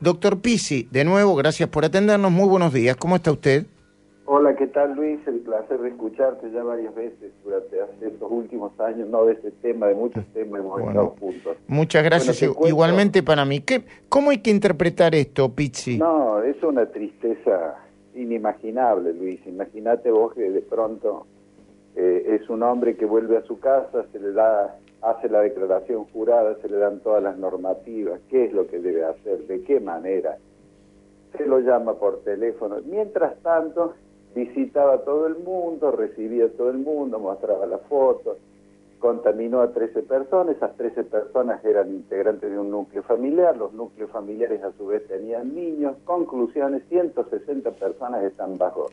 Doctor Pisi, de nuevo, gracias por atendernos. Muy buenos días. ¿Cómo está usted? Hola, ¿qué tal Luis? El placer de escucharte ya varias veces durante estos últimos años, no de este tema, de muchos temas hemos estado juntos. Muchas gracias. Igualmente para mí. ¿Qué, ¿Cómo hay que interpretar esto, Pizzi? No, es una tristeza inimaginable, Luis. Imagínate vos que de pronto eh, es un hombre que vuelve a su casa, se le da hace la declaración jurada, se le dan todas las normativas, qué es lo que debe hacer, de qué manera. Se lo llama por teléfono. Mientras tanto, visitaba a todo el mundo, recibía a todo el mundo, mostraba las fotos, contaminó a 13 personas, esas 13 personas eran integrantes de un núcleo familiar, los núcleos familiares a su vez tenían niños, conclusiones, 160 personas están bajo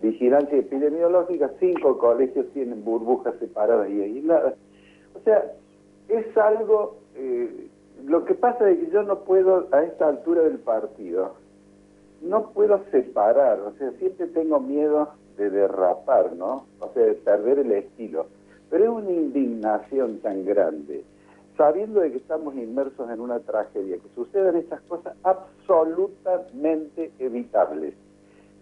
vigilancia epidemiológica, cinco colegios tienen burbujas separadas y aisladas o sea, es algo, eh, lo que pasa es que yo no puedo a esta altura del partido, no puedo separar, o sea, siempre tengo miedo de derrapar, ¿no? O sea, de perder el estilo. Pero es una indignación tan grande, sabiendo de que estamos inmersos en una tragedia, que sucedan estas cosas absolutamente evitables.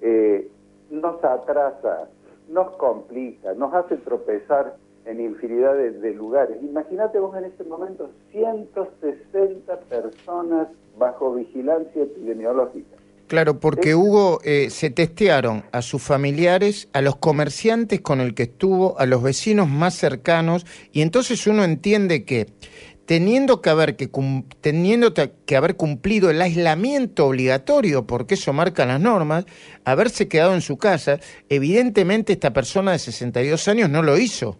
Eh, nos atrasa, nos complica, nos hace tropezar en infinidad de, lugares. Imagínate vos en este momento 160 personas bajo vigilancia epidemiológica. Claro, porque Hugo eh, se testearon a sus familiares, a los comerciantes con el que estuvo, a los vecinos más cercanos, y entonces uno entiende que teniendo que haber que teniendo que haber cumplido el aislamiento obligatorio, porque eso marca las normas, haberse quedado en su casa, evidentemente esta persona de 62 años no lo hizo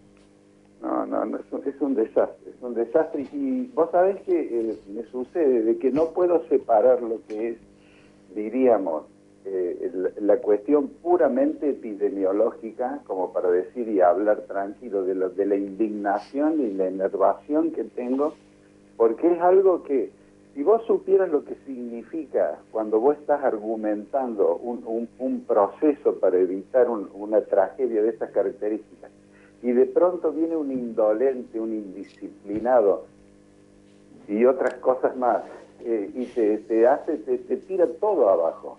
desastre. Y vos sabés que eh, me sucede de que no puedo separar lo que es, diríamos, eh, la cuestión puramente epidemiológica, como para decir y hablar tranquilo de, de la indignación y la enervación que tengo, porque es algo que, si vos supieras lo que significa cuando vos estás argumentando un, un, proceso para evitar una tragedia de estas características, y de pronto viene un indolente, un indisciplinado y otras cosas más, eh, y te, hace, te, tira todo abajo.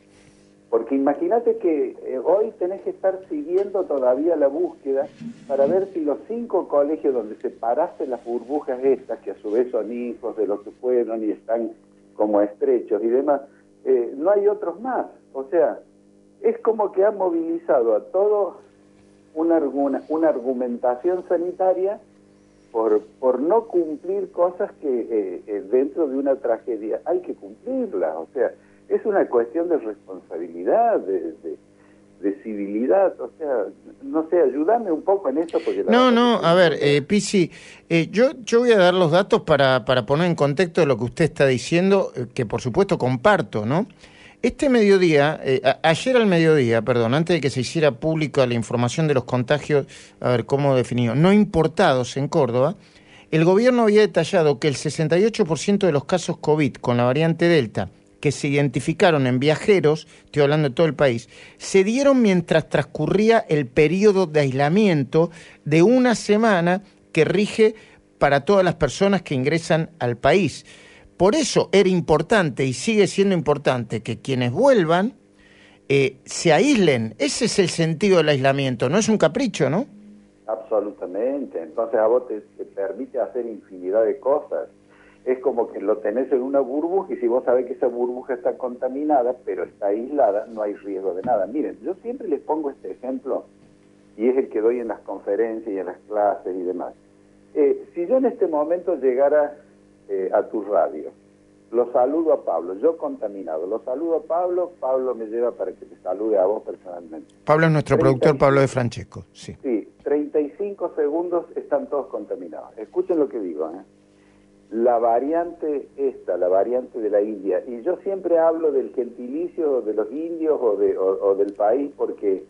Porque imagínate que eh, hoy tenés que estar siguiendo todavía la búsqueda para ver si los cinco colegios donde se parasen las burbujas estas, que a su vez son hijos de los que fueron y están como estrechos y demás, eh, no hay otros más. O sea, es como que ha movilizado a todos una, una argumentación sanitaria por, por no cumplir cosas que eh, eh, dentro de una tragedia hay que cumplirlas. O sea, es una cuestión de responsabilidad, de, de, civilidad. O sea, no sé, ayúdame un poco en esto. Porque no, no, a ver, eh, Pisi, eh, yo, yo voy a dar los datos para, para poner en contexto lo que usted está diciendo, que por supuesto comparto, ¿no? Este mediodía, eh, ayer al mediodía, perdón, antes de que se hiciera pública la información de los contagios, a ver cómo definido, no importados en Córdoba, el gobierno había detallado que el 68% de los casos COVID con la variante Delta que se identificaron en viajeros, estoy hablando de todo el país, se dieron mientras transcurría el periodo de aislamiento de una semana que rige para todas las personas que ingresan al país. Por eso era importante y sigue siendo importante que quienes vuelvan eh, se aíslen. Ese es el sentido del aislamiento, no es un capricho, ¿no? Absolutamente. Entonces a vos te, permite hacer infinidad de cosas. Es como que lo tenés en una burbuja y si vos sabés que esa burbuja está contaminada, pero está aislada, no hay riesgo de nada. Miren, yo siempre les pongo este ejemplo y es el que doy en las conferencias y en las clases y demás. Eh, si yo en este momento llegara eh, a tu radio. Lo saludo a Pablo, yo contaminado. Lo saludo a Pablo, Pablo me lleva para que te salude a vos personalmente. Pablo es nuestro productor, Pablo de Francesco. Sí. sí, 35 segundos están todos contaminados. Escuchen lo que digo. ¿eh? La variante esta, la variante de la India, y yo siempre hablo del gentilicio de los indios o, de, o, del país porque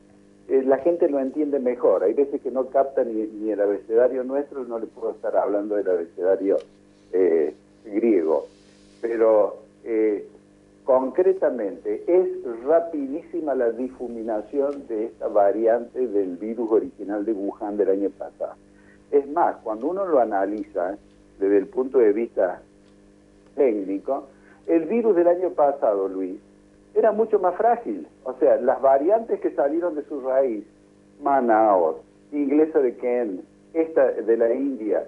eh, la gente lo entiende mejor. Hay veces que no capta ni, ni el abecedario nuestro, no le puedo estar hablando del abecedario eh, griego, pero eh, concretamente es rapidísima la difuminación de esta variante del virus original de Wuhan del año pasado. Es más, cuando uno lo analiza desde el punto de vista técnico, El virus del año pasado, Luis, era mucho más frágil. O sea, las variantes que salieron de su raíz, Manaus, inglesa de Kent, esta de la India,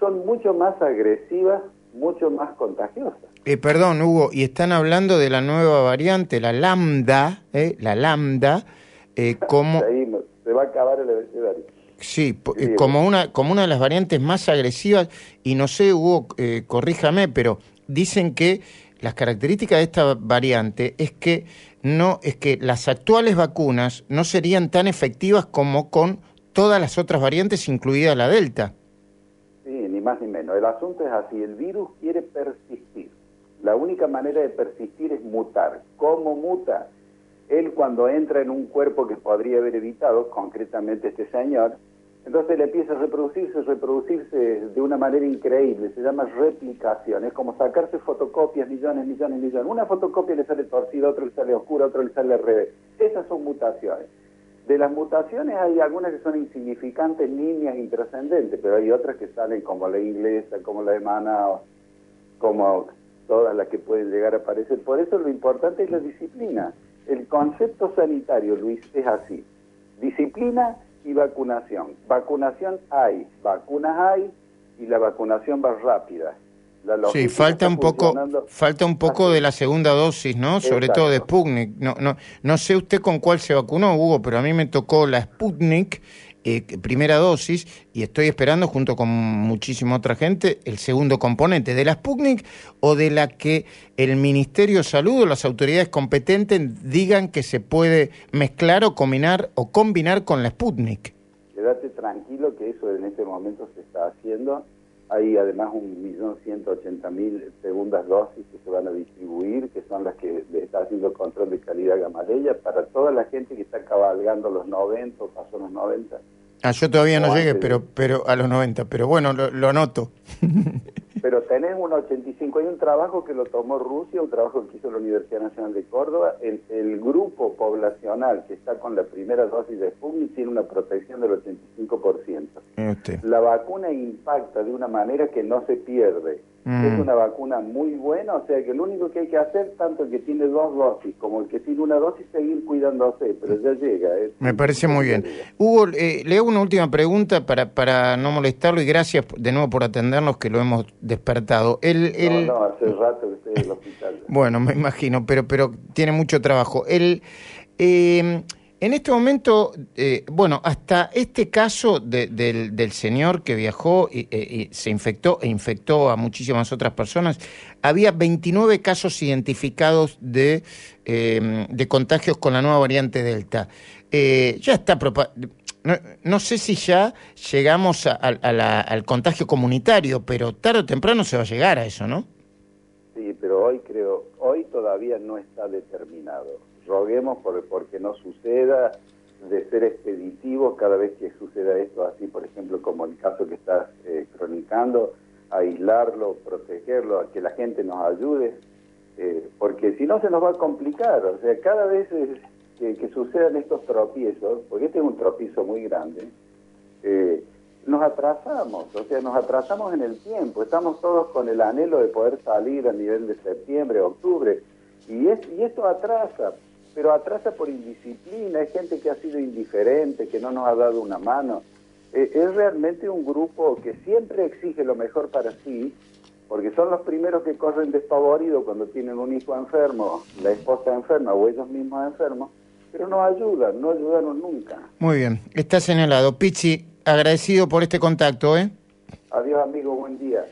son mucho más agresivas, mucho más contagiosas. Eh, perdón, Hugo, y están hablando de la nueva variante, la lambda, eh, la lambda, eh, como... Ahí se va a acabar el abecedario. Sí, eh, como una, como una de las variantes más agresivas, y no sé, Hugo, eh, corríjame, pero dicen que las características de esta variante es que no, es que las actuales vacunas no serían tan efectivas como con todas las otras variantes, incluida la Delta. Más ni menos. El asunto es así, el virus quiere persistir. La única manera de persistir es mutar. ¿Cómo muta? Él cuando entra en un cuerpo que podría haber evitado, concretamente este señor, entonces le empieza a reproducirse, reproducirse de una manera increíble, se llama replicación, es como sacarse fotocopias, millones, millones, millones. Una fotocopia le sale torcida, otra le sale oscura, otra le sale al revés. Esas son mutaciones. De las mutaciones hay algunas que son insignificantes, niñas, intrascendentes, pero hay otras que salen como la inglesa, como la de Manaus, como todas las que pueden llegar a aparecer. Por eso lo importante es la disciplina. El concepto sanitario, Luis, es así. Disciplina y vacunación. Vacunación hay, vacunas hay y la vacunación va rápida. Sí, falta un poco, falta un poco de la segunda dosis, ¿no? Sobre todo de Sputnik. No, no, no sé usted con cuál se vacunó, Hugo, pero a mí me tocó la Sputnik eh, primera dosis y estoy esperando junto con muchísima otra gente el segundo componente de la Sputnik o de la que el Ministerio de Salud o las autoridades competentes digan que se puede mezclar o combinar o combinar con la Sputnik. Quédate tranquilo que eso en este momento se está haciendo. Hay además un millón ciento ochenta mil segundas dosis que se van a distribuir, que son las que está haciendo el control de calidad Gamaleya para toda la gente que está cabalgando los 90 o pasó los 90. Ah, yo todavía no, llegué, pero pero a los 90, pero bueno, lo, lo noto. pero tenés un 85, hay un trabajo que lo tomó Rusia, un trabajo que hizo la Universidad Nacional de Córdoba, el, el grupo poblacional que está con la primera dosis de Sputnik tiene una protección del 85%. Este. La vacuna impacta de una manera que no se pierde. Mm. Es una vacuna muy buena, o sea que lo único que hay que hacer, tanto el que tiene dos dosis como el que tiene una dosis, seguir cuidándose, pero ya llega. ¿eh? Me parece muy bien. Hugo, eh, le hago una última pregunta para, para no molestarlo y gracias de nuevo por atendernos que lo hemos despertado. El, el... No, no, hace rato que estoy en el hospital. bueno, me imagino, pero, pero tiene mucho trabajo. El... Eh, en este momento, eh, bueno, hasta este caso del, señor que viajó y, e, se infectó e infectó a muchísimas otras personas, había 29 casos identificados de, em, de contagios con la nueva variante Delta. Eh, ya está, no, no, sé si ya llegamos al contagio comunitario, pero tarde o temprano se va a llegar a eso, ¿no? Sí, pero hoy creo, hoy todavía no está determinado roguemos por, porque no suceda, de ser expeditivos cada vez que suceda esto así, por ejemplo, como el caso que estás eh, cronicando, aislarlo, protegerlo, a que la gente nos ayude, eh, porque si no se nos va a complicar, o sea, cada vez que, sucedan estos tropiezos, porque este es un tropiezo muy grande, eh, nos atrasamos, o sea, nos atrasamos en el tiempo, estamos todos con el anhelo de poder salir a nivel de septiembre, octubre, y, es, y esto atrasa, pero atrasa por indisciplina, hay gente que ha sido indiferente, que no nos ha dado una mano. Eh, es realmente un grupo que siempre exige lo mejor para sí, porque son los primeros que corren despavoridos cuando tienen un hijo enfermo, la esposa enferma o ellos mismos enfermos, pero no ayudan, no ayudaron nunca. Muy bien, está señalado. Pichi, agradecido por este contacto, ¿eh? Adiós, amigo, buen día.